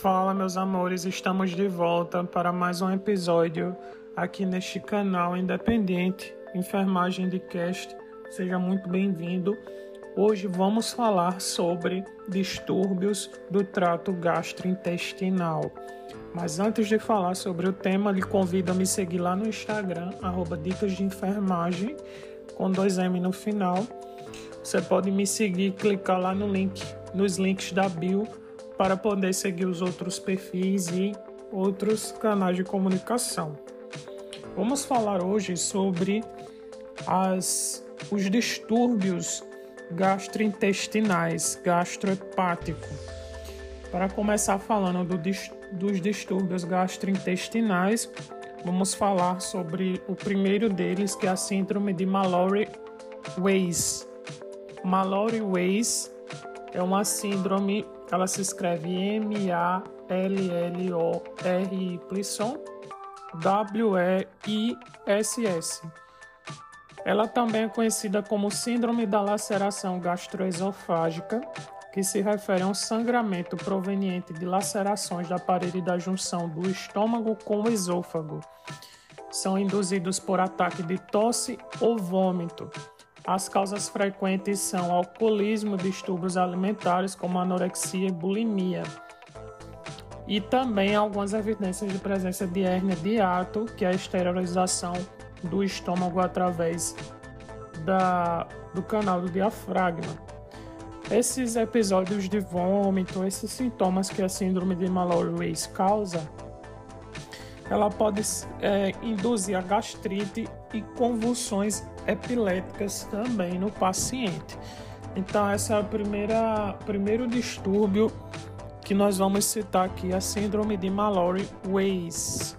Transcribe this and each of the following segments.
Fala, meus amores, estamos de volta para mais um episódio aqui neste canal independente Enfermagem de Cast. Seja muito bem-vindo. Hoje vamos falar sobre distúrbios do trato gastrointestinal. Mas antes de falar sobre o tema, lhe convido a me seguir lá no Instagram, arroba Dicas de Enfermagem, com dois M no final. Você pode me seguir e clicar lá no link, nos links da bio, para poder seguir os outros perfis e outros canais de comunicação. Vamos falar hoje sobre as, os distúrbios gastrointestinais, gastrohepático. Para começar falando do, dos distúrbios gastrointestinais, vamos falar sobre o primeiro deles, que é a síndrome de Mallory-Weiss. Mallory-Weiss é uma síndrome, ela se escreve M-A-L-L-O-R-Y W-E-I-S-S. Ela também é conhecida como Síndrome da laceração gastroesofágica, que se refere a um sangramento proveniente de lacerações da parede da junção do estômago com o esôfago. São induzidos por ataque de tosse ou vômito. As causas frequentes são alcoolismo, distúrbios alimentares como anorexia e bulimia e também algumas evidências de presença de hérnia de ato, que é a esterilização do estômago através da, do canal do diafragma. Esses episódios de vômito, esses sintomas que a síndrome de Mallory-Weiss causa, ela pode é, induzir a gastrite e convulsões epiléticas também no paciente. Então, esse é o primeiro distúrbio que nós vamos citar aqui a síndrome de Mallory-Weiss.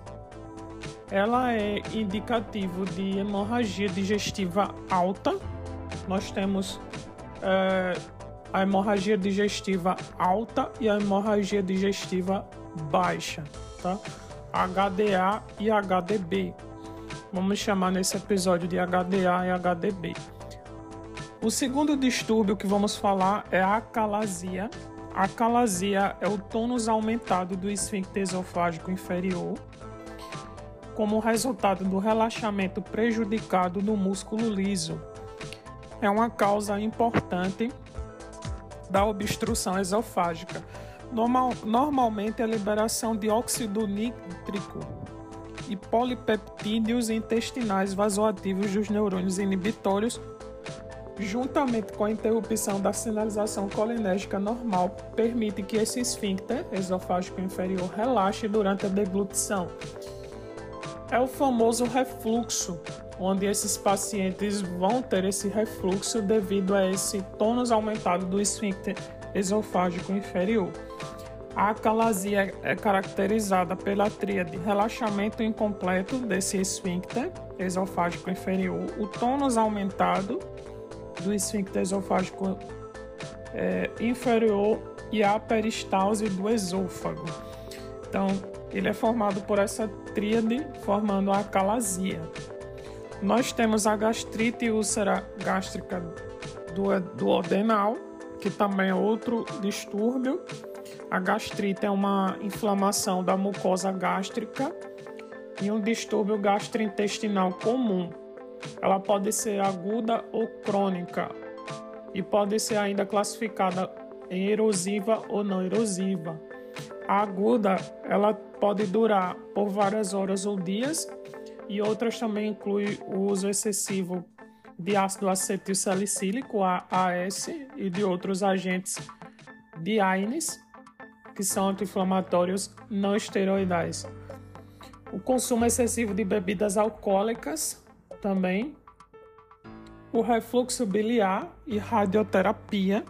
Ela é indicativo de hemorragia digestiva alta. Nós temos é, a hemorragia digestiva alta e a hemorragia digestiva baixa, tá? HDA e HDB. Vamos chamar nesse episódio de HDA e HDB. O segundo distúrbio que vamos falar é a acalasia a calasia é o tônus aumentado do esfíncter esofágico inferior, como resultado do relaxamento prejudicado do músculo liso. É uma causa importante da obstrução esofágica. Normal, normalmente, a liberação de óxido nítrico e polipeptídeos intestinais vasoativos dos neurônios inibitórios juntamente com a interrupção da sinalização colinérgica normal, permite que esse esfíncter esofágico inferior relaxe durante a deglutição. É o famoso refluxo, onde esses pacientes vão ter esse refluxo devido a esse tônus aumentado do esfíncter esofágico inferior. A acalasia é caracterizada pela tríade relaxamento incompleto desse esfíncter esofágico inferior, o tônus aumentado do esfíncter esofágico é, inferior e a peristalse do esôfago. Então, ele é formado por essa tríade, formando a acalasia. Nós temos a gastrite úlcera gástrica do, odenal, que também é outro distúrbio. A gastrite é uma inflamação da mucosa gástrica e um distúrbio gastrointestinal comum, ela pode ser aguda ou crônica e pode ser ainda classificada em erosiva ou não erosiva. A aguda, ela pode durar por várias horas ou dias e outras também incluem o uso excessivo de ácido acetil salicílico, AS, e de outros agentes de AINES, que são anti-inflamatórios não esteroidais. O consumo excessivo de bebidas alcoólicas também o refluxo biliar e radioterapia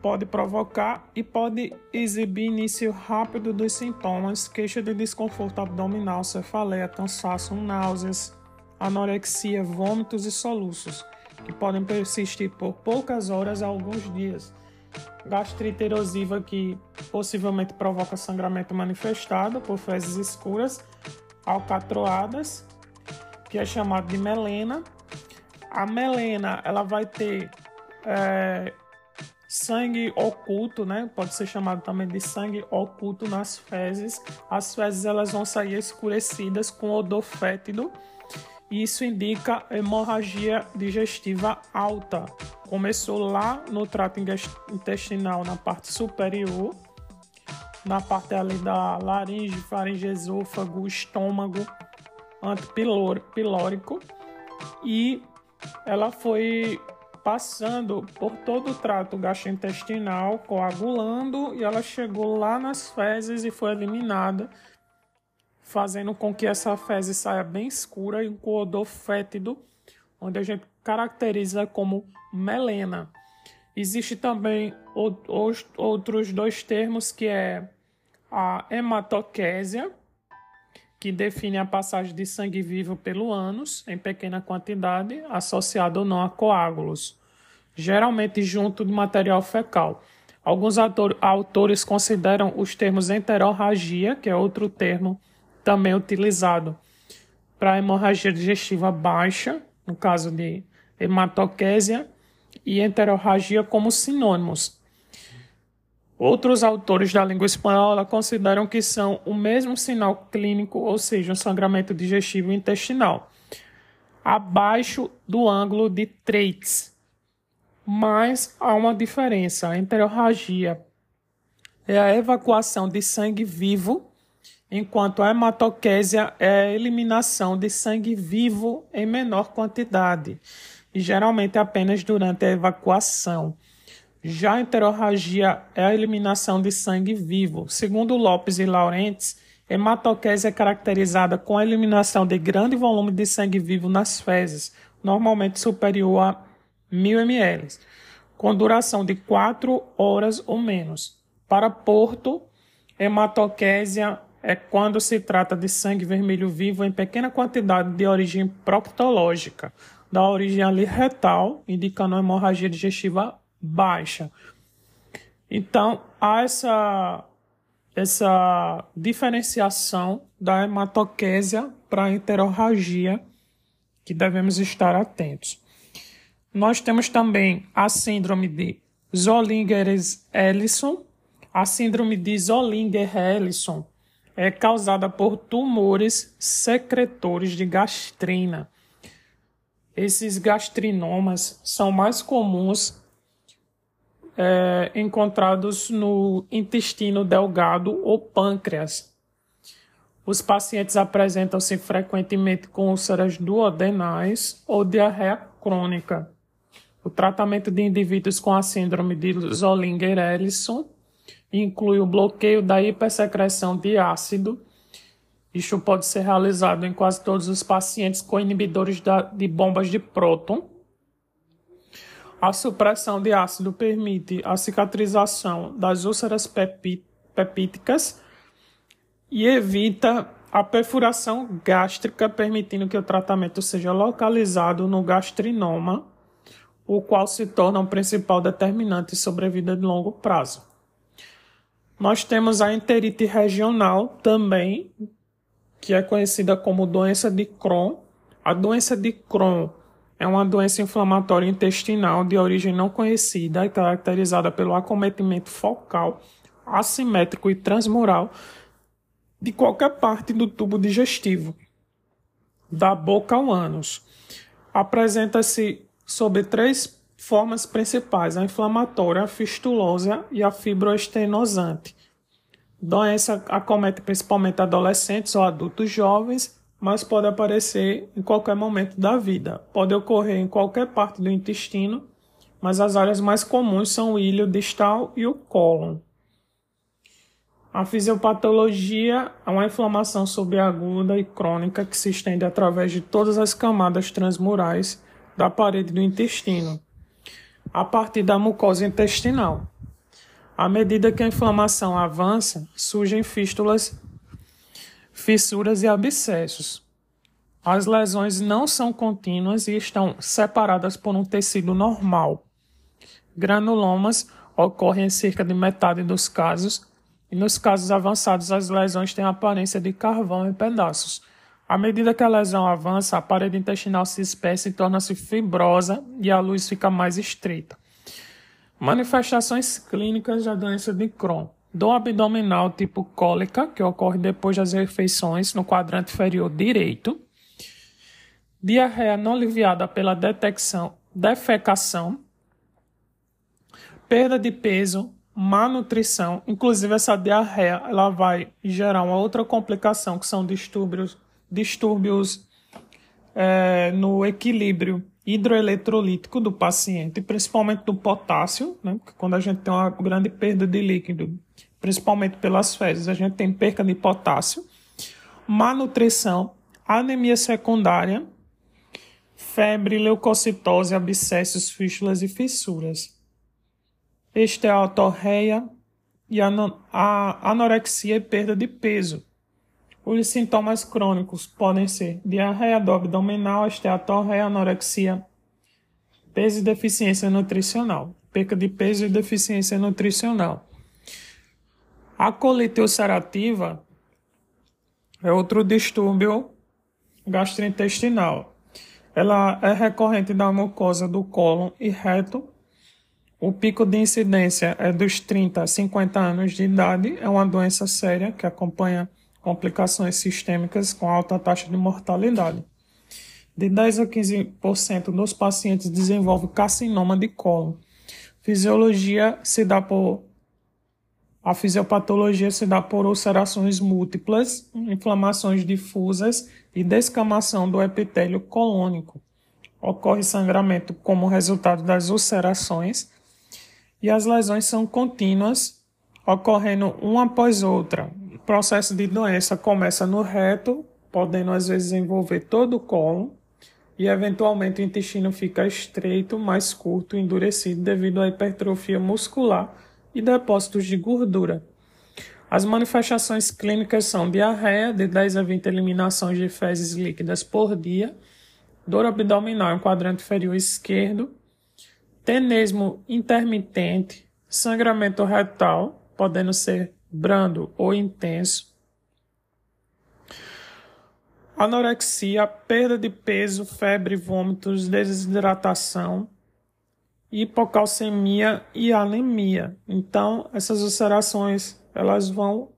pode provocar e pode exibir início rápido dos sintomas, queixa de desconforto abdominal, cefaleia, cansaço, náuseas, anorexia, vômitos e soluços, que podem persistir por poucas horas a alguns dias. Gastrite erosiva que possivelmente provoca sangramento manifestado por fezes escuras, alcatroadas que é chamado de melena. A melena ela vai ter é, sangue oculto, né? Pode ser chamado também de sangue oculto nas fezes. As fezes elas vão sair escurecidas com odor fétido. Isso indica hemorragia digestiva alta. Começou lá no trato intestinal, na parte superior, na parte ali da laringe, faringe, esôfago, estômago, antipilórico e ela foi passando por todo o trato gastrointestinal, coagulando e ela chegou lá nas fezes e foi eliminada, fazendo com que essa fezes saia bem escura e com odor fétido, onde a gente caracteriza como melena. Existe também outros dois termos que é a hematoquésia, que define a passagem de sangue vivo pelo ânus em pequena quantidade, associado ou não a coágulos, geralmente junto de material fecal. Alguns autores consideram os termos enterorragia, que é outro termo também utilizado para hemorragia digestiva baixa, no caso de hematoquésia, e enterorragia como sinônimos, Outros autores da língua espanhola consideram que são o mesmo sinal clínico, ou seja, um sangramento digestivo intestinal, abaixo do ângulo de Treitz. Mas há uma diferença. A enterorragia é a evacuação de sangue vivo, enquanto a hematoquésia é a eliminação de sangue vivo em menor quantidade, e geralmente apenas durante a evacuação. Já a enterorragia é a eliminação de sangue vivo. Segundo Lopes e Laurentes, hematoquese é caracterizada com a eliminação de grande volume de sangue vivo nas fezes, normalmente superior a 1000 ml, com duração de 4 horas ou menos. Para Porto, hematoquésia é quando se trata de sangue vermelho vivo em pequena quantidade de origem proctológica, da origem ali retal, indicando hemorragia digestiva baixa. Então, há essa, essa diferenciação da hematoquésia para a enterorragia que devemos estar atentos. Nós temos também a síndrome de Zollinger-Ellison. A síndrome de Zollinger-Ellison é causada por tumores secretores de gastrina. Esses gastrinomas são mais comuns é, encontrados no intestino delgado ou pâncreas. Os pacientes apresentam-se frequentemente com úlceras duodenais ou diarreia crônica. O tratamento de indivíduos com a síndrome de Zollinger-Ellison inclui o bloqueio da hipersecreção de ácido. Isso pode ser realizado em quase todos os pacientes com inibidores de bombas de próton a supressão de ácido permite a cicatrização das úlceras pepíticas e evita a perfuração gástrica, permitindo que o tratamento seja localizado no gastrinoma, o qual se torna o principal determinante sobre a vida de longo prazo. Nós temos a enterite regional também, que é conhecida como doença de Crohn. A doença de Crohn é uma doença inflamatória intestinal de origem não conhecida e caracterizada pelo acometimento focal, assimétrico e transmural de qualquer parte do tubo digestivo, da boca ao ânus. Apresenta-se sob três formas principais: a inflamatória, a fistulosa e a fibroestenosante. Doença acomete principalmente adolescentes ou adultos jovens mas pode aparecer em qualquer momento da vida. Pode ocorrer em qualquer parte do intestino, mas as áreas mais comuns são o ilho distal e o cólon. A fisiopatologia é uma inflamação subaguda e crônica que se estende através de todas as camadas transmurais da parede do intestino, a partir da mucosa intestinal. À medida que a inflamação avança, surgem fístulas fissuras e abscessos. As lesões não são contínuas e estão separadas por um tecido normal. Granulomas ocorrem em cerca de metade dos casos, e nos casos avançados as lesões têm aparência de carvão em pedaços. À medida que a lesão avança, a parede intestinal se espessa e torna-se fibrosa e a luz fica mais estreita. Manifestações clínicas da doença de Crohn. Dor abdominal tipo cólica, que ocorre depois das refeições no quadrante inferior direito. Diarreia não aliviada pela detecção, defecação. Perda de peso, má nutrição. Inclusive, essa diarreia ela vai gerar uma outra complicação, que são distúrbios, distúrbios é, no equilíbrio hidroeletrolítico do paciente, principalmente do potássio, né? Porque quando a gente tem uma grande perda de líquido, principalmente pelas fezes, a gente tem perca de potássio, má nutrição, anemia secundária, febre, leucocitose, abscessos, fístulas e fissuras. Esteatorreia e anorexia e perda de peso. Os sintomas crônicos podem ser diarreia do abdominal, esteatorreia, anorexia, peso e deficiência nutricional, perca de peso e deficiência nutricional. A colite ulcerativa é outro distúrbio gastrointestinal. Ela é recorrente da mucosa do cólon e reto. O pico de incidência é dos 30 a 50 anos de idade. É uma doença séria que acompanha complicações sistêmicas com alta taxa de mortalidade. De 10 a 15% dos pacientes desenvolvem carcinoma de cólon. Fisiologia se dá por a fisiopatologia se dá por ulcerações múltiplas, inflamações difusas e descamação do epitélio colônico. Ocorre sangramento como resultado das ulcerações e as lesões são contínuas, ocorrendo uma após outra, processo de doença começa no reto, podendo às vezes envolver todo o colo, e eventualmente o intestino fica estreito, mais curto, endurecido devido à hipertrofia muscular e depósitos de gordura. As manifestações clínicas são diarreia, de 10 a 20 eliminações de fezes líquidas por dia, dor abdominal em quadrante inferior esquerdo, tenesmo intermitente, sangramento retal, podendo ser brando ou intenso, anorexia, perda de peso, febre, vômitos, desidratação, hipocalcemia e anemia. Então, essas ulcerações elas vão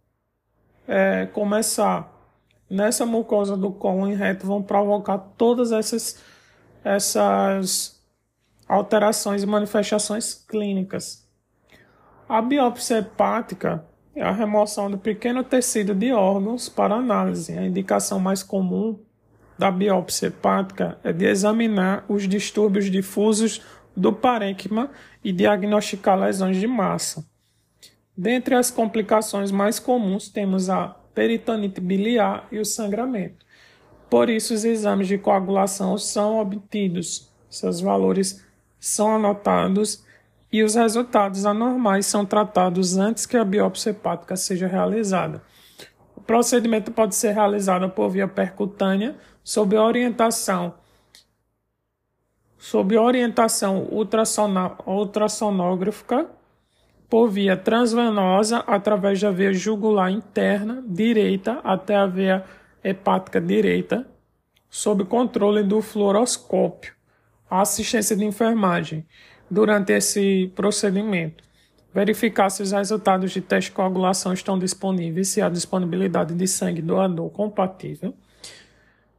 é, começar nessa mucosa do cólon reto, vão provocar todas essas, essas alterações e manifestações clínicas. A biópsia hepática é a remoção do pequeno tecido de órgãos para análise. A indicação mais comum da biópsia hepática é de examinar os distúrbios difusos do parênquima e diagnosticar lesões de massa. Dentre as complicações mais comuns temos a peritonite biliar e o sangramento. Por isso, os exames de coagulação são obtidos, seus valores são anotados e os resultados anormais são tratados antes que a biópsia hepática seja realizada. O procedimento pode ser realizado por via percutânea, sob orientação sob orientação ultrassonográfica, por via transvenosa através da veia jugular interna direita até a veia hepática direita, sob controle do fluoroscópio. A assistência de enfermagem durante esse procedimento. Verificar se os resultados de teste de coagulação estão disponíveis, se há disponibilidade de sangue doador compatível.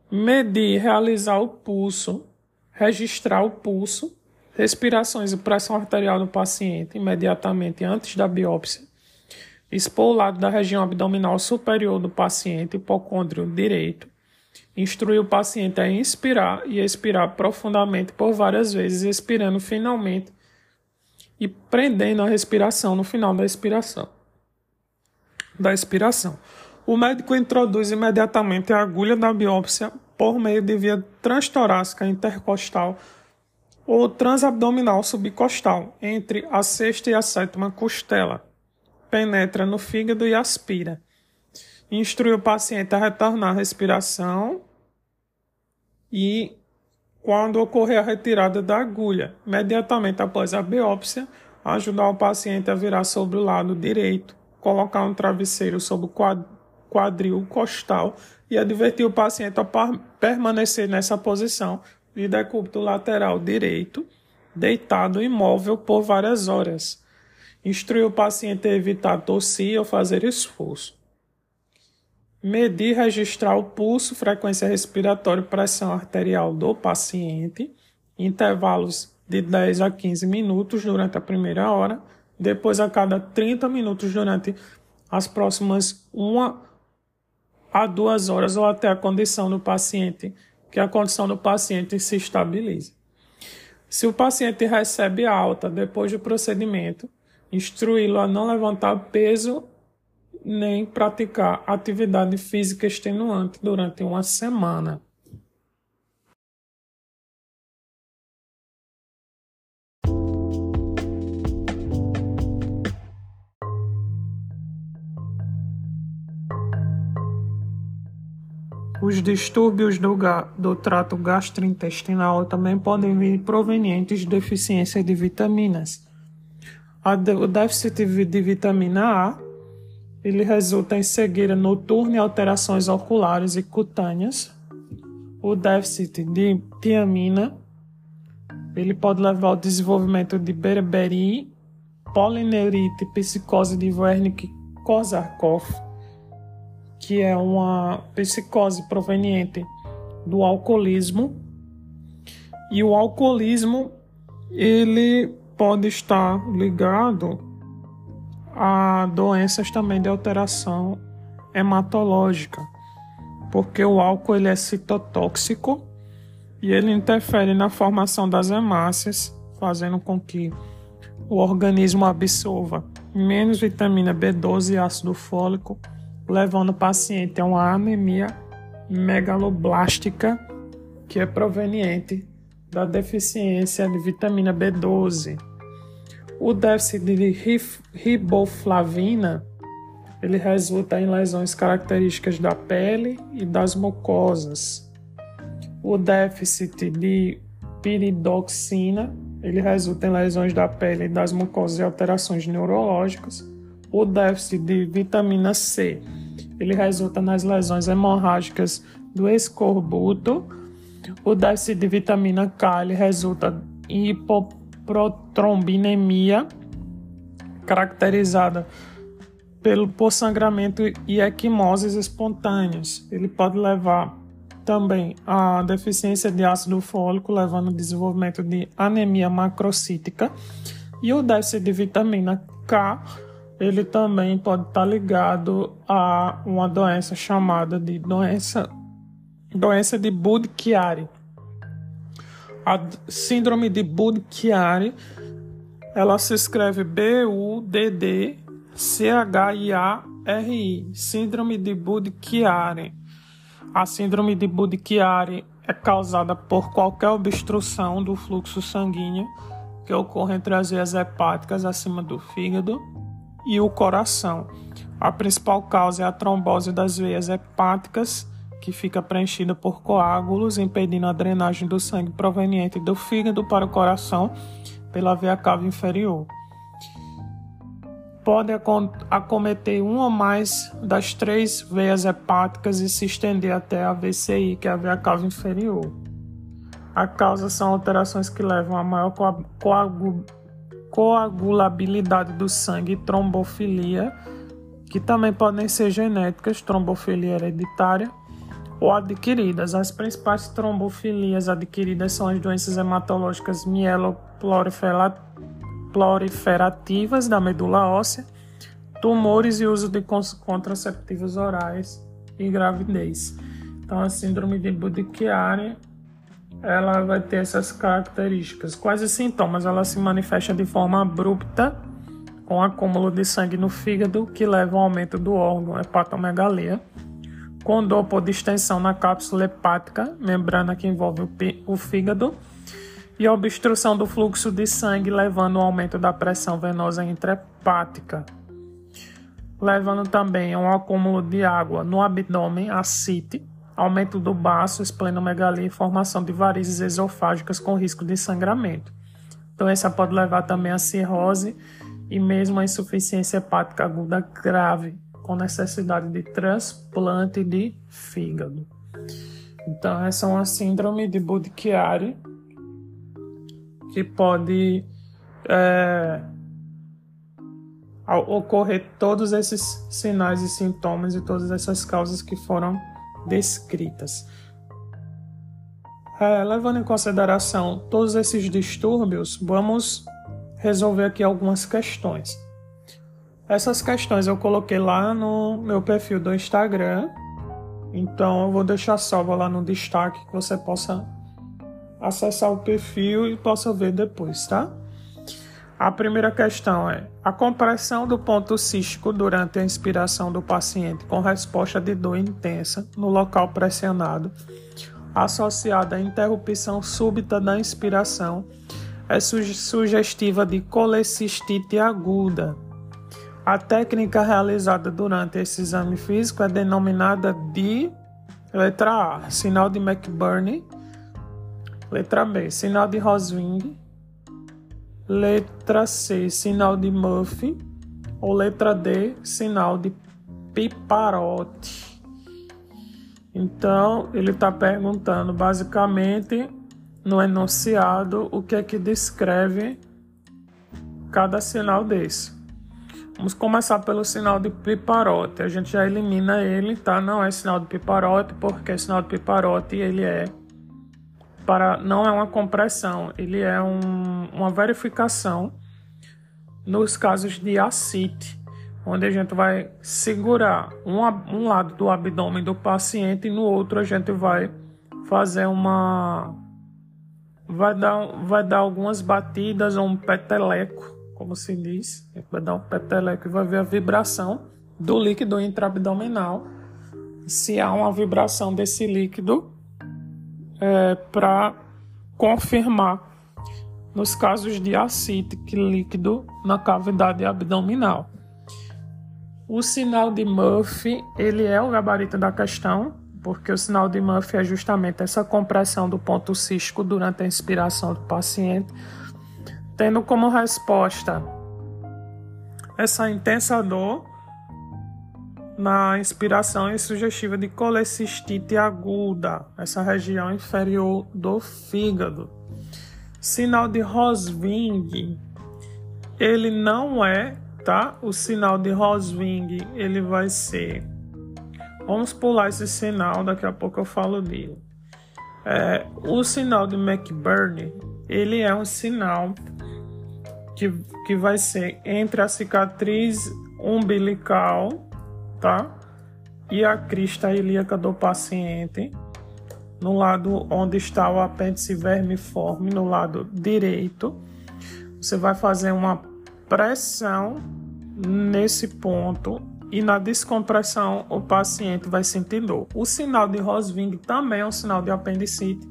Medir, realizar o pulso, registrar o pulso, respirações e pressão arterial do paciente imediatamente antes da biópsia. Expor o lado da região abdominal superior do paciente, hipocôndrio direito Instruir o paciente a inspirar e expirar profundamente por várias vezes, expirando finalmente e prendendo a respiração no final da expiração. Da expiração. O médico introduz imediatamente a agulha da biópsia por meio de via transtorácica intercostal ou transabdominal subcostal, entre a sexta e a sétima costela. Penetra no fígado e aspira instrui o paciente a retornar à respiração e, quando ocorrer a retirada da agulha, imediatamente após a biópsia, ajudar o paciente a virar sobre o lado direito, colocar um travesseiro sobre o quadril costal e advertir o paciente a permanecer nessa posição de decúbito lateral direito deitado imóvel por várias horas. Instruir o paciente a evitar tossir ou fazer esforço. Medir e registrar o pulso, frequência respiratória e pressão arterial do paciente, intervalos de 10 a 15 minutos durante a primeira hora, depois a cada 30 minutos durante as próximas uma a duas horas ou até a condição do paciente, que a condição do paciente se estabilize. Se o paciente recebe alta depois do procedimento, instruí-lo a não levantar peso nem praticar atividade física extenuante durante uma semana. Os distúrbios do, do trato gastrointestinal também podem vir provenientes de deficiência de vitaminas. o déficit de vitamina A ele resulta em cegueira noturna e alterações oculares e cutâneas. O déficit de tiamina ele pode levar ao desenvolvimento de beriberi, polineurite, psicose de Wernicke-Korsakoff que é uma psicose proveniente do alcoolismo. E o alcoolismo ele pode estar ligado a doenças também de alteração hematológica, porque o álcool ele é citotóxico e ele interfere na formação das hemácias, fazendo com que o organismo absorva menos vitamina B12 e ácido fólico levando o paciente a uma anemia megaloblástica que é proveniente da deficiência de vitamina B12. O déficit de riboflavina ele resulta em lesões características da pele e das mucosas. O déficit de piridoxina ele resulta em lesões da pele e das mucosas e alterações neurológicas. O déficit de vitamina C ele resulta nas lesões hemorrágicas do escorbuto. O déficit de vitamina K ele resulta em hipoprotrombinemia, caracterizada pelo por sangramento e equimoses espontâneas. Ele pode levar também a deficiência de ácido fólico, levando ao desenvolvimento de anemia macrocítica. E o déficit de vitamina K ele também pode estar ligado a uma doença chamada de doença, doença de Budd-Chiari. A síndrome de Budd-Chiari, ela se escreve B-U-D-D-C-H-I-A-R-I, síndrome de Budd-Chiari. A síndrome de Budd-Chiari é causada por qualquer obstrução do fluxo sanguíneo que ocorre entre as veias hepáticas acima do fígado e o coração. A principal causa é a trombose das veias hepáticas, que fica preenchida por coágulos, impedindo a drenagem do sangue proveniente do fígado para o coração pela veia cava inferior. Pode acometer uma ou mais das três veias hepáticas e se estender até a VCI, que é a veia cava inferior. A causa são alterações que levam a maior coagulação coagulabilidade do sangue e trombofilia, que também podem ser genéticas, trombofilia hereditária ou adquiridas. As principais trombofilias adquiridas são as doenças hematológicas mieloproliferativas da medula óssea, tumores e uso de contraceptivos orais e gravidez. Então, a síndrome de Budd-Chiari ela vai ter essas características. Quais os sintomas? Ela se manifesta de forma abrupta, com acúmulo de sangue no fígado, que leva ao aumento do órgão hepatomegalia, com dor por distensão na cápsula hepática, membrana que envolve o fígado, e obstrução do fluxo de sangue, levando ao aumento da pressão venosa intrahepática, levando também a um acúmulo de água no abdômen, ascite, aumento do baço, esplenomegalia e formação de varizes esofágicas com risco de sangramento. Doença pode levar também a cirrose e mesmo a insuficiência hepática aguda grave, com necessidade de transplante de fígado. Então, essa é uma síndrome de Budd-Chiari, que pode é, ocorrer todos esses sinais e sintomas e todas essas causas que foram descritas. É, levando em consideração todos esses distúrbios, vamos resolver aqui algumas questões. Essas questões eu coloquei lá no meu perfil do Instagram, então eu vou deixar salva lá no destaque que você possa acessar o perfil e possa ver depois, tá? A primeira questão é: a compressão do ponto cístico durante a inspiração do paciente com resposta de dor intensa no local pressionado associada à interrupção súbita da inspiração é sugestiva de colecistite aguda. A técnica realizada durante esse exame físico é denominada de letra A, sinal de McBurney, letra B, sinal de Roswing, letra C, sinal de Murphy, ou letra D, sinal de Piparotti. Então, ele está perguntando basicamente no enunciado o que é que descreve cada sinal desse. Vamos começar pelo sinal de piparote. A gente já elimina ele, tá? Não é sinal de piparote, porque sinal de piparote ele é para não é uma compressão, ele é um, uma verificação nos casos de ascite onde a gente vai segurar um, um lado do abdômen do paciente e no outro a gente vai fazer uma vai dar, vai dar algumas batidas ou um peteleco, como se diz, vai dar um peteleco e vai ver a vibração do líquido intraabdominal. Se há uma vibração desse líquido, é, para confirmar nos casos de ascite líquido na cavidade abdominal. O sinal de Murphy, ele é o gabarito da questão, porque o sinal de Murphy é justamente essa compressão do ponto cístico durante a inspiração do paciente, tendo como resposta essa intensa dor na inspiração sugestiva de colecistite aguda, essa região inferior do fígado. Sinal de Roswing, ele não é tá? O sinal de Roswing, ele vai ser... Vamos pular esse sinal, daqui a pouco eu falo dele. É, o sinal de McBurney, ele é um sinal que, que vai ser entre a cicatriz umbilical, tá? E a crista ilíaca do paciente, no lado onde está o apêndice vermiforme, no lado direito. Você vai fazer uma pressão nesse ponto e na descompressão o paciente vai sentir dor. O sinal de Rosving também é um sinal de apendicite,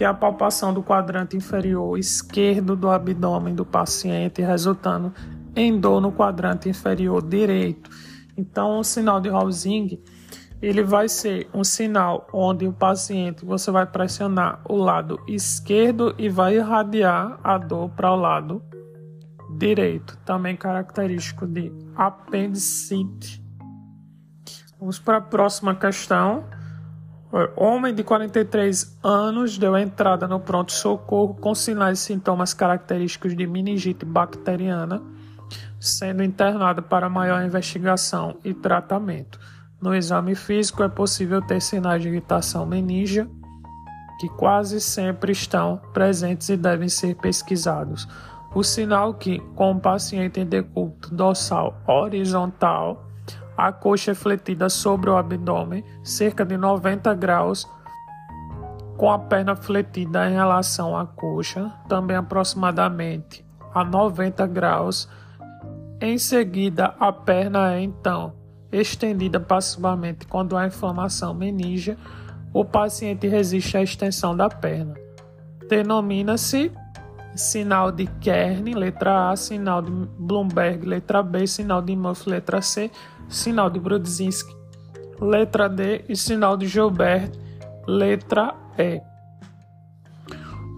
que é a palpação do quadrante inferior esquerdo do abdômen do paciente, resultando em dor no quadrante inferior direito. Então, o sinal de Rosving ele vai ser um sinal onde o paciente você vai pressionar o lado esquerdo e vai irradiar a dor para o lado direito, também característico de apendicite. Vamos para a próxima questão. Homem de 43 anos deu entrada no pronto-socorro com sinais e sintomas característicos de meningite bacteriana, sendo internado para maior investigação e tratamento. No exame físico é possível ter sinais de irritação meníngea, que quase sempre estão presentes e devem ser pesquisados. O sinal que, com o paciente em decúbito dorsal horizontal, a coxa é fletida sobre o abdômen, cerca de 90 graus, com a perna fletida em relação à coxa, também aproximadamente a 90 graus. Em seguida, a perna é então estendida passivamente quando há inflamação meníngea. O paciente resiste à extensão da perna. Denomina-se sinal de Kern, letra A, sinal de Bloomberg, letra B, sinal de Muff, letra C, sinal de Brudzinski, letra D e sinal de Gilbert, letra E.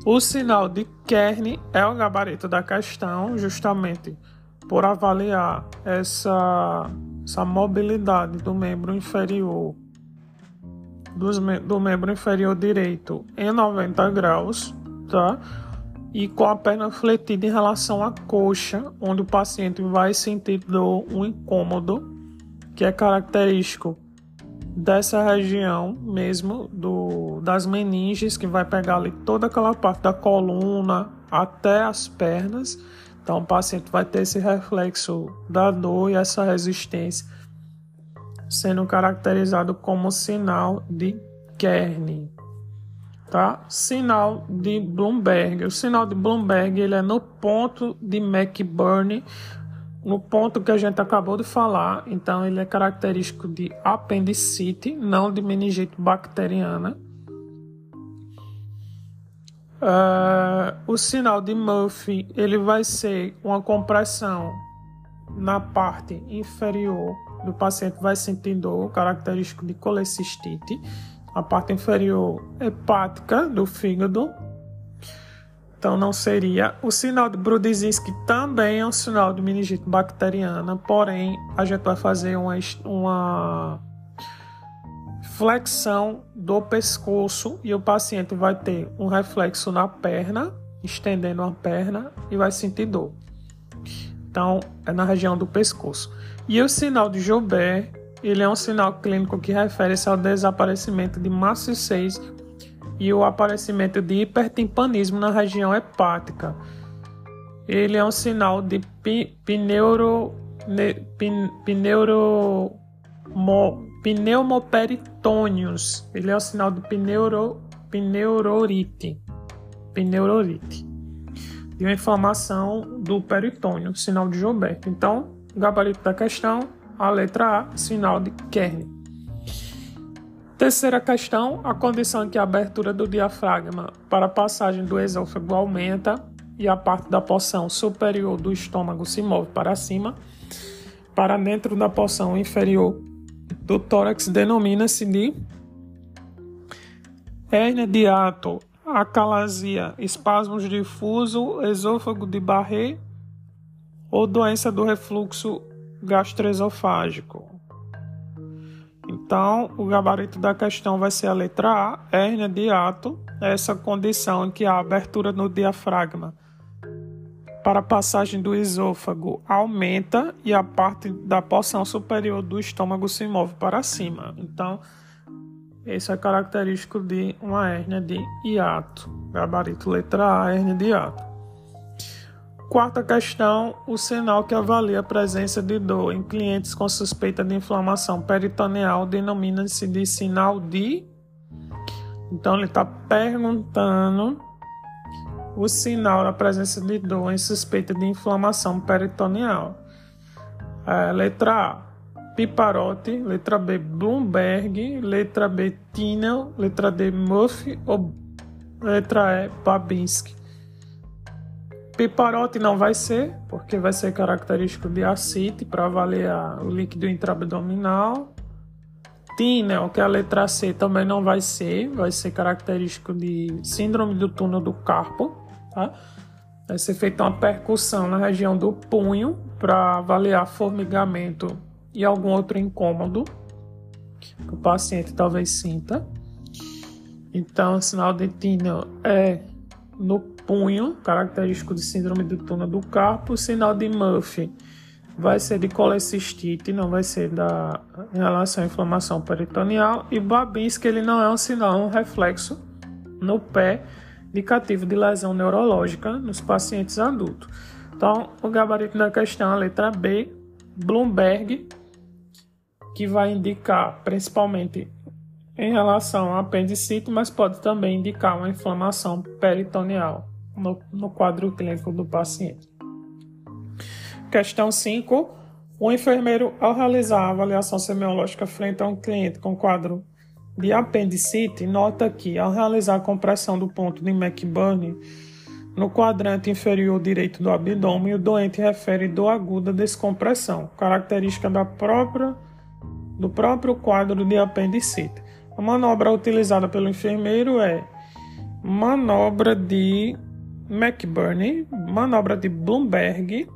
O sinal de Kern é o gabarito da questão, justamente por avaliar essa, essa mobilidade do membro inferior do membro inferior direito em 90 graus, tá? e com a perna fletida em relação à coxa, onde o paciente vai sentir dor, um incômodo, que é característico dessa região mesmo do, das meninges, que vai pegar ali toda aquela parte da coluna até as pernas. Então o paciente vai ter esse reflexo da dor e essa resistência, sendo caracterizado como sinal de Kern tá? Sinal de Bloomberg. O sinal de Bloomberg ele é no ponto de McBurney, no ponto que a gente acabou de falar. Então ele é característico de apendicite, não de meningite bacteriana. Uh, o sinal de Murphy ele vai ser uma compressão na parte inferior do paciente vai sentir dor, característico de colecistite a parte inferior hepática do fígado. Então não seria. O sinal de Brudzinski também é um sinal de meningite bacteriana, porém a gente vai fazer uma, uma flexão do pescoço e o paciente vai ter um reflexo na perna, estendendo a perna e vai sentir dor. Então é na região do pescoço. E o sinal de Joubert ele é um sinal clínico que refere-se ao desaparecimento de 6 e o aparecimento de hipertimpanismo na região hepática. Ele é um sinal de pneuro, pneumoperitônios. Ele é um sinal de pneuro, pneurorite. Pneurorite. De uma inflamação do peritônio, sinal de Joubert. Então, gabarito da questão a letra A, sinal de Kern. Terceira questão, a condição em que a abertura do diafragma para a passagem do esôfago aumenta e a parte da porção superior do estômago se move para cima, para dentro da porção inferior do tórax denomina-se de hérnia de ato, acalasia, espasmos difuso, esôfago de Barré ou doença do refluxo gastroesofágico. Então, o gabarito da questão vai ser a letra A, hérnia de ato, essa condição em que a abertura no diafragma para a passagem do esôfago aumenta e a parte da porção superior do estômago se move para cima. Então, esse é característico de uma hérnia de hiato. Gabarito letra A, hérnia de hiato. Quarta questão, o sinal que avalia a presença de dor em clientes com suspeita de inflamação peritoneal denomina-se de sinal de. Então, ele está perguntando o sinal da presença de dor em suspeita de inflamação peritoneal. É, letra A, Piparote, letra B, Bloomberg, letra B, Tinel, letra D, Murphy ou letra E, Babinski. Piparote não vai ser, porque vai ser característico de ascite para avaliar o líquido intraabdominal. Tinel, que é a letra C, também não vai ser, vai ser característico de síndrome do túnel do carpo. Tá? Vai ser feita uma percussão na região do punho para avaliar formigamento e algum outro incômodo que o paciente talvez sinta. Então, o sinal de Tinel é no punho, característico de síndrome do túnel do carpo. O sinal de Murphy vai ser de colecistite, não vai ser da em relação à inflamação peritoneal. E Babinski ele não é um sinal, é um reflexo no pé indicativo de lesão neurológica nos pacientes adultos. Então, o gabarito da questão, a letra B, Bloomberg, que vai indicar principalmente em relação à apendicite, mas pode também indicar uma inflamação peritoneal no, no quadro clínico do paciente. Questão 5. O enfermeiro, ao realizar a avaliação semiológica frente a um cliente com quadro de apendicite, nota que, ao realizar a compressão do ponto de McBurney no quadrante inferior direito do abdômen, o doente refere dor aguda descompressão, característica da própria, do próprio quadro de apendicite. A manobra utilizada pelo enfermeiro é manobra de McBurney, manobra de Bloomberg,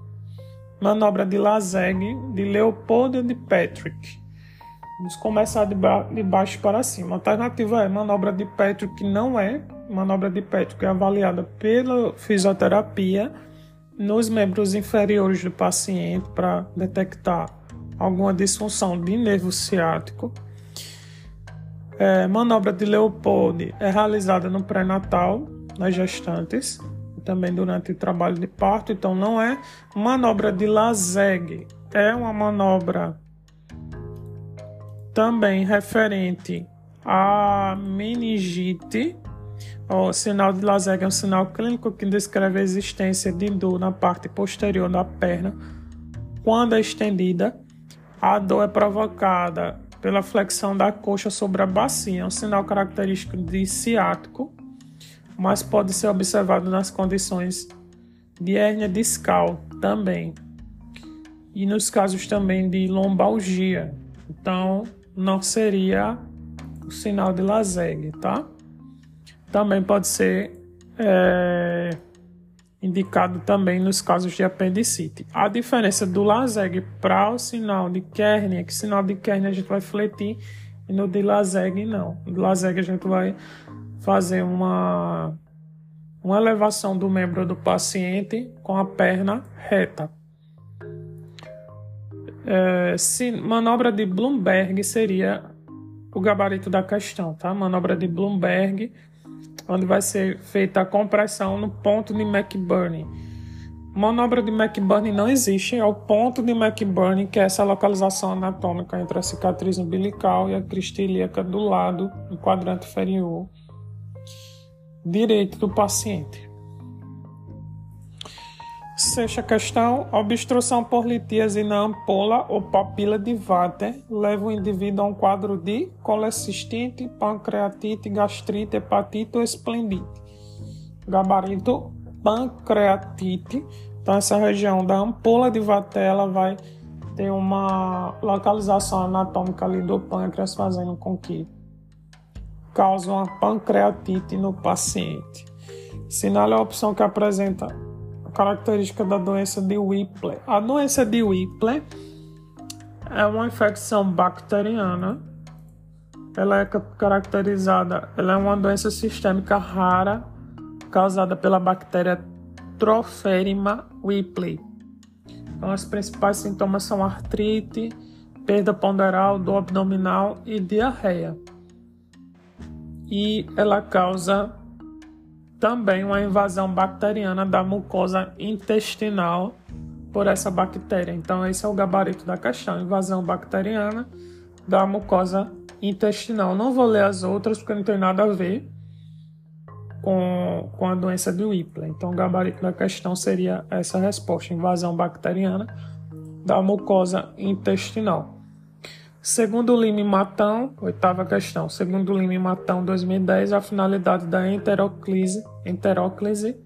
manobra de Lazeg, de Leopoldo e de Patrick. Vamos começar de, ba de baixo para cima. A alternativa é manobra de Patrick, não é manobra de Patrick é avaliada pela fisioterapia nos membros inferiores do paciente para detectar alguma disfunção de nervo ciático. É, manobra de Leopold é realizada no pré-natal, nas gestantes, também durante o trabalho de parto, então não é manobra de Lazeg, é uma manobra também referente à meningite. O sinal de Lazeg é um sinal clínico que descreve a existência de dor na parte posterior da perna quando é estendida. A dor é provocada pela flexão da coxa sobre a bacia, é um sinal característico de ciático mas pode ser observado nas condições de hérnia discal também e nos casos também de lombalgia. Então, não seria o sinal de Laseg, tá? Também pode ser é, indicado também nos casos de apendicite. A diferença do Laseg para o sinal de Kerney é que sinal de Kerney a gente vai fletir e no de Laseg não. No Laseg a gente vai fazer uma, uma elevação do membro do paciente com a perna reta. É, se, manobra de Bloomberg seria o gabarito da questão, tá? Manobra de Bloomberg, onde vai ser feita a compressão no ponto de McBurney. Manobra de McBurney não existe, é o ponto de McBurney, que é essa localização anatômica entre a cicatriz umbilical e a crista ilíaca do lado do quadrante inferior direito do paciente. Sexta questão: obstrução por litíase na ampola ou papila de Vater leva o indivíduo a um quadro de colecistite, pancreatite, gastrite, hepatite ou esplendite. Gabarito pancreatite. Então, essa região da ampola de Vater ela vai ter uma localização anatômica ali do pâncreas, fazendo com que causa uma pancreatite no paciente. Sinal é a opção que apresenta a característica da doença de Whipple. A doença de Whipple é uma infecção bacteriana. Ela é caracterizada, ela é uma doença sistêmica rara causada pela bactéria Tropheriма Whipple. Então, os principais sintomas são artrite, perda ponderal, dor abdominal e diarreia e ela causa também uma invasão bacteriana da mucosa intestinal por essa bactéria. Então, esse é o gabarito da questão: invasão bacteriana da mucosa intestinal. Não vou ler as outras porque não tem nada a ver com, com a doença de Whipple. Então, o gabarito da questão seria essa resposta: invasão bacteriana da mucosa intestinal. Segundo Lima Matão, oitava questão. Segundo Lima Matão, 2010, a finalidade da enteroclise, enteróclise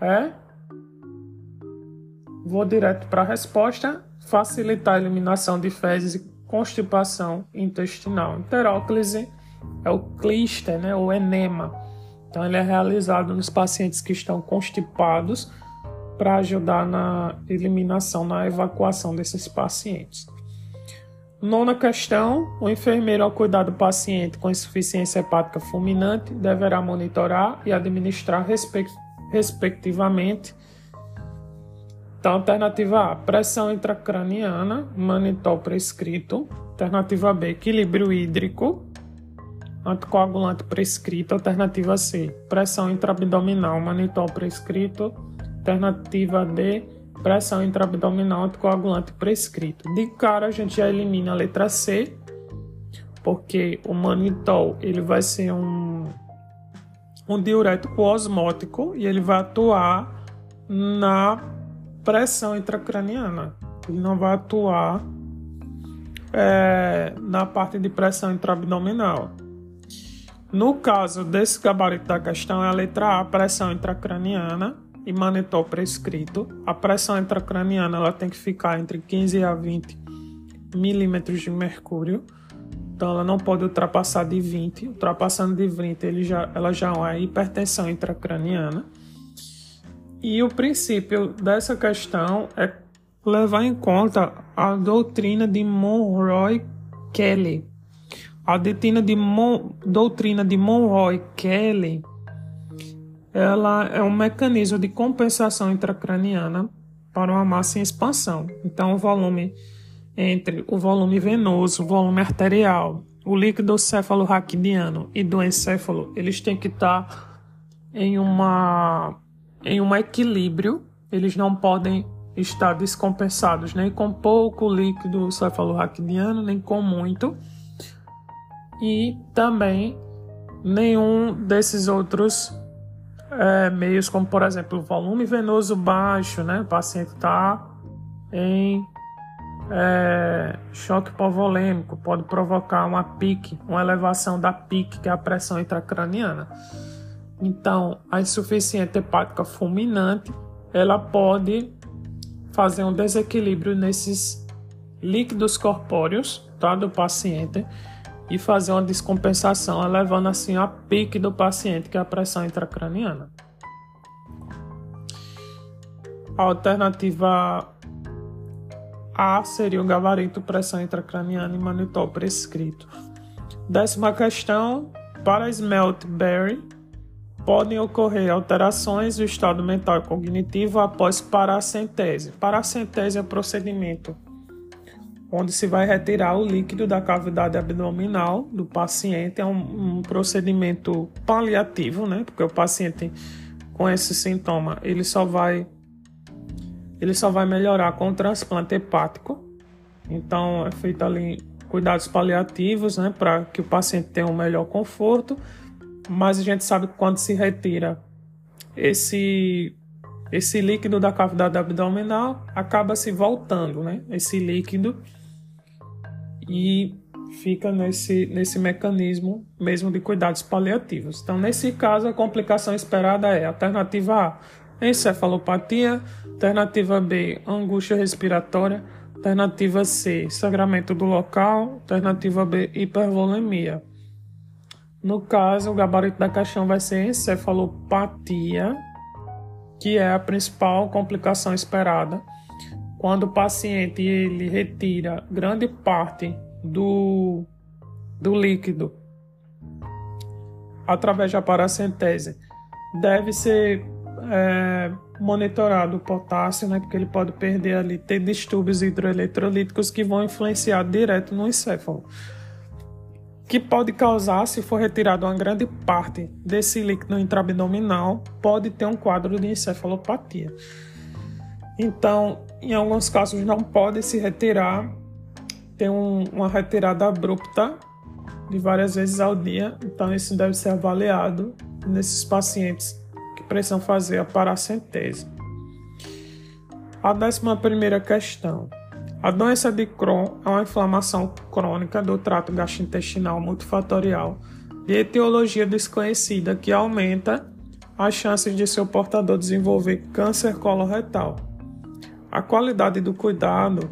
é. Vou direto para a resposta: facilitar a eliminação de fezes e constipação intestinal. Enteróclise é o clíster, né, o enema. Então, ele é realizado nos pacientes que estão constipados para ajudar na eliminação, na evacuação desses pacientes. Nona questão: o enfermeiro, ao cuidar do paciente com insuficiência hepática fulminante, deverá monitorar e administrar, respectivamente. Então, alternativa A: pressão intracraniana, manitol prescrito. Alternativa B: equilíbrio hídrico, anticoagulante prescrito. Alternativa C: pressão intraabdominal, manitol prescrito. Alternativa D: pressão intraabdominal anticoagulante prescrito. De cara a gente já elimina a letra C, porque o manitol ele vai ser um, um diurético osmótico e ele vai atuar na pressão intracraniana. Ele não vai atuar é, na parte de pressão intraabdominal. No caso desse gabarito da questão, é a letra A, pressão intracraniana e manitol prescrito, a pressão intracraniana ela tem que ficar entre 15 a 20 milímetros de mercúrio. Então ela não pode ultrapassar de 20. Ultrapassando de 20, ele já, ela já é hipertensão intracraniana. E o princípio dessa questão é levar em conta a doutrina de Monroe Kelly. A doutrina de, Mon, doutrina de Monroe Kelly ela é um mecanismo de compensação intracraniana para uma massa em expansão. Então, o volume entre o volume venoso, o volume arterial, o líquido cefalorraquidiano e do encéfalo, eles têm que estar em uma em um equilíbrio, eles não podem estar descompensados nem com pouco líquido cefalorraquidiano, nem com muito. E também nenhum desses outros é, meios, como por exemplo volume venoso baixo, né? O paciente está em é, choque hipovolêmico, pode provocar uma pique, uma elevação da pique, que é a pressão intracraniana. Então, a insuficiência hepática fulminante, ela pode fazer um desequilíbrio nesses líquidos corpóreos tá, do paciente e fazer uma descompensação, elevando assim a pique do paciente, que é a pressão intracraniana. A alternativa A seria o gabarito pressão intracraniana e manitol prescrito. Décima questão, para Smeltberry, podem ocorrer alterações do estado mental e cognitivo após paracentese. Paracentese é procedimento onde se vai retirar o líquido da cavidade abdominal do paciente. É um, um procedimento paliativo, né? Porque o paciente com esse sintoma ele só vai ele só vai melhorar com o transplante hepático. Então é feito ali cuidados paliativos, né, para que o paciente tenha um melhor conforto. Mas a gente sabe que quando se retira esse esse líquido da cavidade abdominal acaba se voltando, né? Esse líquido e fica nesse, nesse mecanismo mesmo de cuidados paliativos. Então, nesse caso, a complicação esperada é alternativa A, encefalopatia, alternativa B, angústia respiratória, alternativa C, sangramento do local, alternativa B, hipervolemia. No caso, o gabarito da caixão vai ser encefalopatia, que é a principal complicação esperada quando o paciente ele retira grande parte do, do líquido através da paracentese, deve ser é, monitorado o potássio, né, porque ele pode perder ali, ter distúrbios hidroeletrolíticos que vão influenciar direto no encéfalo. Que pode causar, se for retirado uma grande parte desse líquido intraabdominal, pode ter um quadro de encefalopatia. Então, em alguns casos não pode se retirar, tem um, uma retirada abrupta de várias vezes ao dia, então isso deve ser avaliado nesses pacientes que precisam fazer a paracentese. A décima primeira questão. A doença de Crohn é uma inflamação crônica do trato gastrointestinal multifatorial de etiologia desconhecida que aumenta as chances de seu portador desenvolver câncer coloretal. A qualidade do cuidado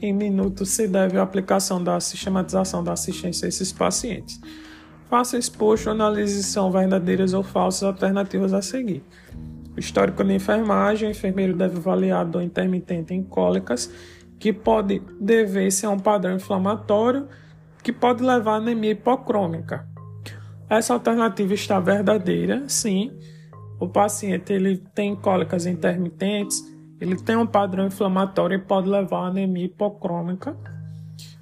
em minutos se deve à aplicação da sistematização da assistência a esses pacientes. Faça exposto análise são verdadeiras ou falsas alternativas a seguir. O histórico de enfermagem, o enfermeiro deve avaliar dor intermitente em cólicas, que pode dever-se a um padrão inflamatório, que pode levar a anemia hipocrômica. Essa alternativa está verdadeira, sim. O paciente ele tem cólicas intermitentes, ele tem um padrão inflamatório e pode levar a anemia hipocrômica.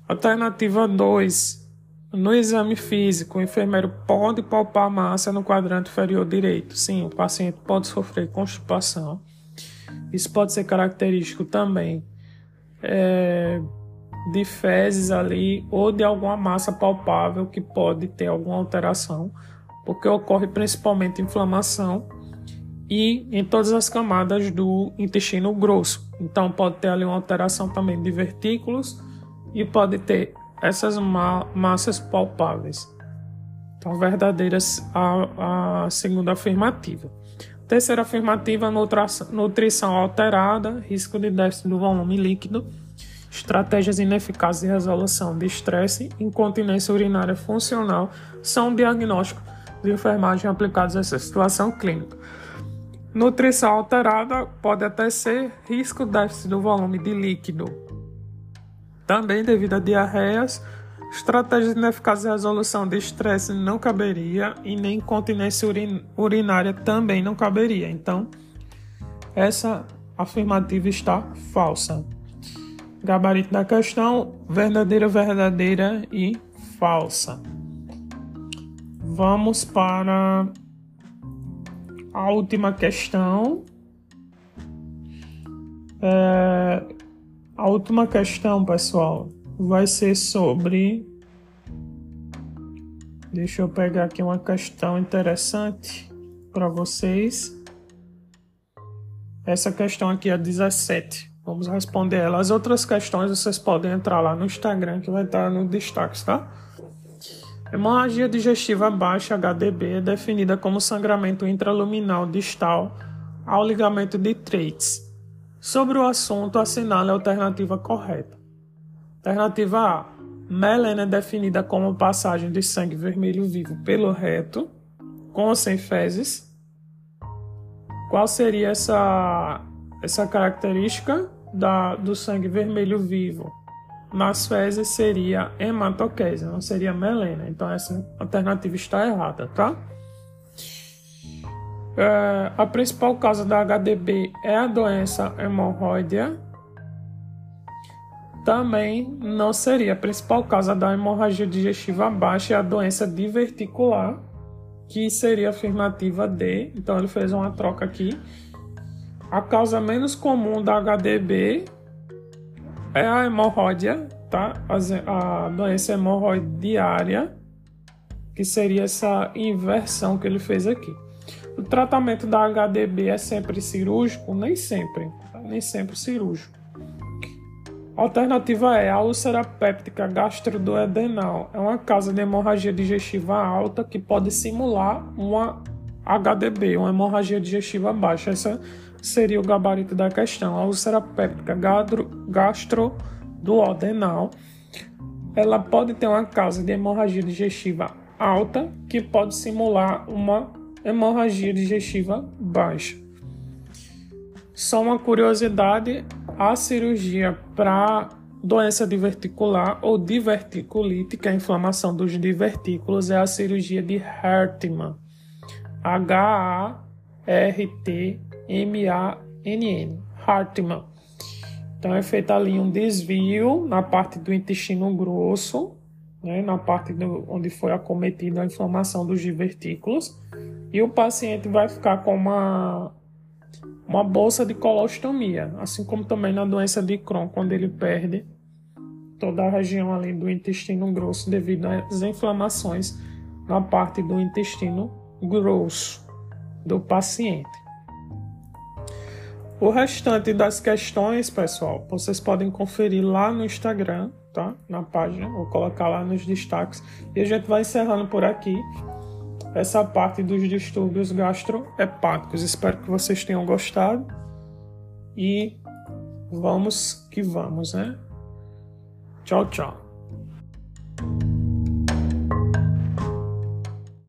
Alternativa 2. No exame físico, o enfermeiro pode palpar massa no quadrante inferior direito. Sim, o paciente pode sofrer constipação. Isso pode ser característico também é, de fezes ali ou de alguma massa palpável que pode ter alguma alteração, porque ocorre principalmente inflamação e em todas as camadas do intestino grosso. Então pode ter ali uma alteração também de vertículos e pode ter essas ma massas palpáveis. Então, verdadeiras a, a segunda afirmativa. Terceira afirmativa, nutrição alterada, risco de déficit do volume líquido, estratégias ineficazes de resolução de estresse, incontinência urinária funcional são diagnósticos de enfermagem aplicados a essa situação clínica. Nutrição alterada pode até ser risco déficit do volume de líquido. Também devido a diarreias, Estratégia de ineficácia e resolução de estresse não caberia e nem continência urinária também não caberia. Então, essa afirmativa está falsa. Gabarito da questão: verdadeira, verdadeira e falsa. Vamos para a última questão. É, a última questão, pessoal, vai ser sobre. Deixa eu pegar aqui uma questão interessante para vocês. Essa questão aqui é 17. Vamos responder ela. As outras questões vocês podem entrar lá no Instagram que vai estar no destaque, tá? Hemorragia digestiva baixa, HDB, é definida como sangramento intraluminal distal ao ligamento de Treitz. Sobre o assunto, assinale a alternativa correta. Alternativa A. Melena é definida como passagem de sangue vermelho vivo pelo reto, com ou sem fezes. Qual seria essa, essa característica da, do sangue vermelho vivo? Nas fezes seria hematoquese, não seria melena. Então essa alternativa está errada, tá? É, a principal causa da HDB é a doença hemorroídea. Também não seria a principal causa da hemorragia digestiva baixa é a doença diverticular que seria afirmativa D. Então ele fez uma troca aqui. A causa menos comum da HDB é a hemorroida, tá? A, doença hemorroidiária, que seria essa inversão que ele fez aqui. O tratamento da HDB é sempre cirúrgico? Nem sempre, nem sempre cirúrgico. Alternativa é a úlcera péptica gastroduodenal. É uma causa de hemorragia digestiva alta que pode simular uma HDB, uma hemorragia digestiva baixa. Esse seria o gabarito da questão. A úlcera péptica gastroduodenal ela pode ter uma causa de hemorragia digestiva alta que pode simular uma hemorragia digestiva baixa. Só uma curiosidade, a cirurgia para doença diverticular ou diverticulite, que é a inflamação dos divertículos, é a cirurgia de Hartmann. H-A-R-T-M-A-N-N. Hartmann. Então é feito ali um desvio na parte do intestino grosso, né, na parte do, onde foi acometida a inflamação dos divertículos, e o paciente vai ficar com uma uma bolsa de colostomia, assim como também na doença de Crohn, quando ele perde toda a região ali do intestino grosso devido às inflamações na parte do intestino grosso do paciente. O restante das questões, pessoal, vocês podem conferir lá no Instagram, tá? Na página, vou colocar lá nos destaques. E a gente vai encerrando por aqui essa parte dos distúrbios gastrohepáticos. Espero que vocês tenham gostado e vamos que vamos, né? Tchau, tchau.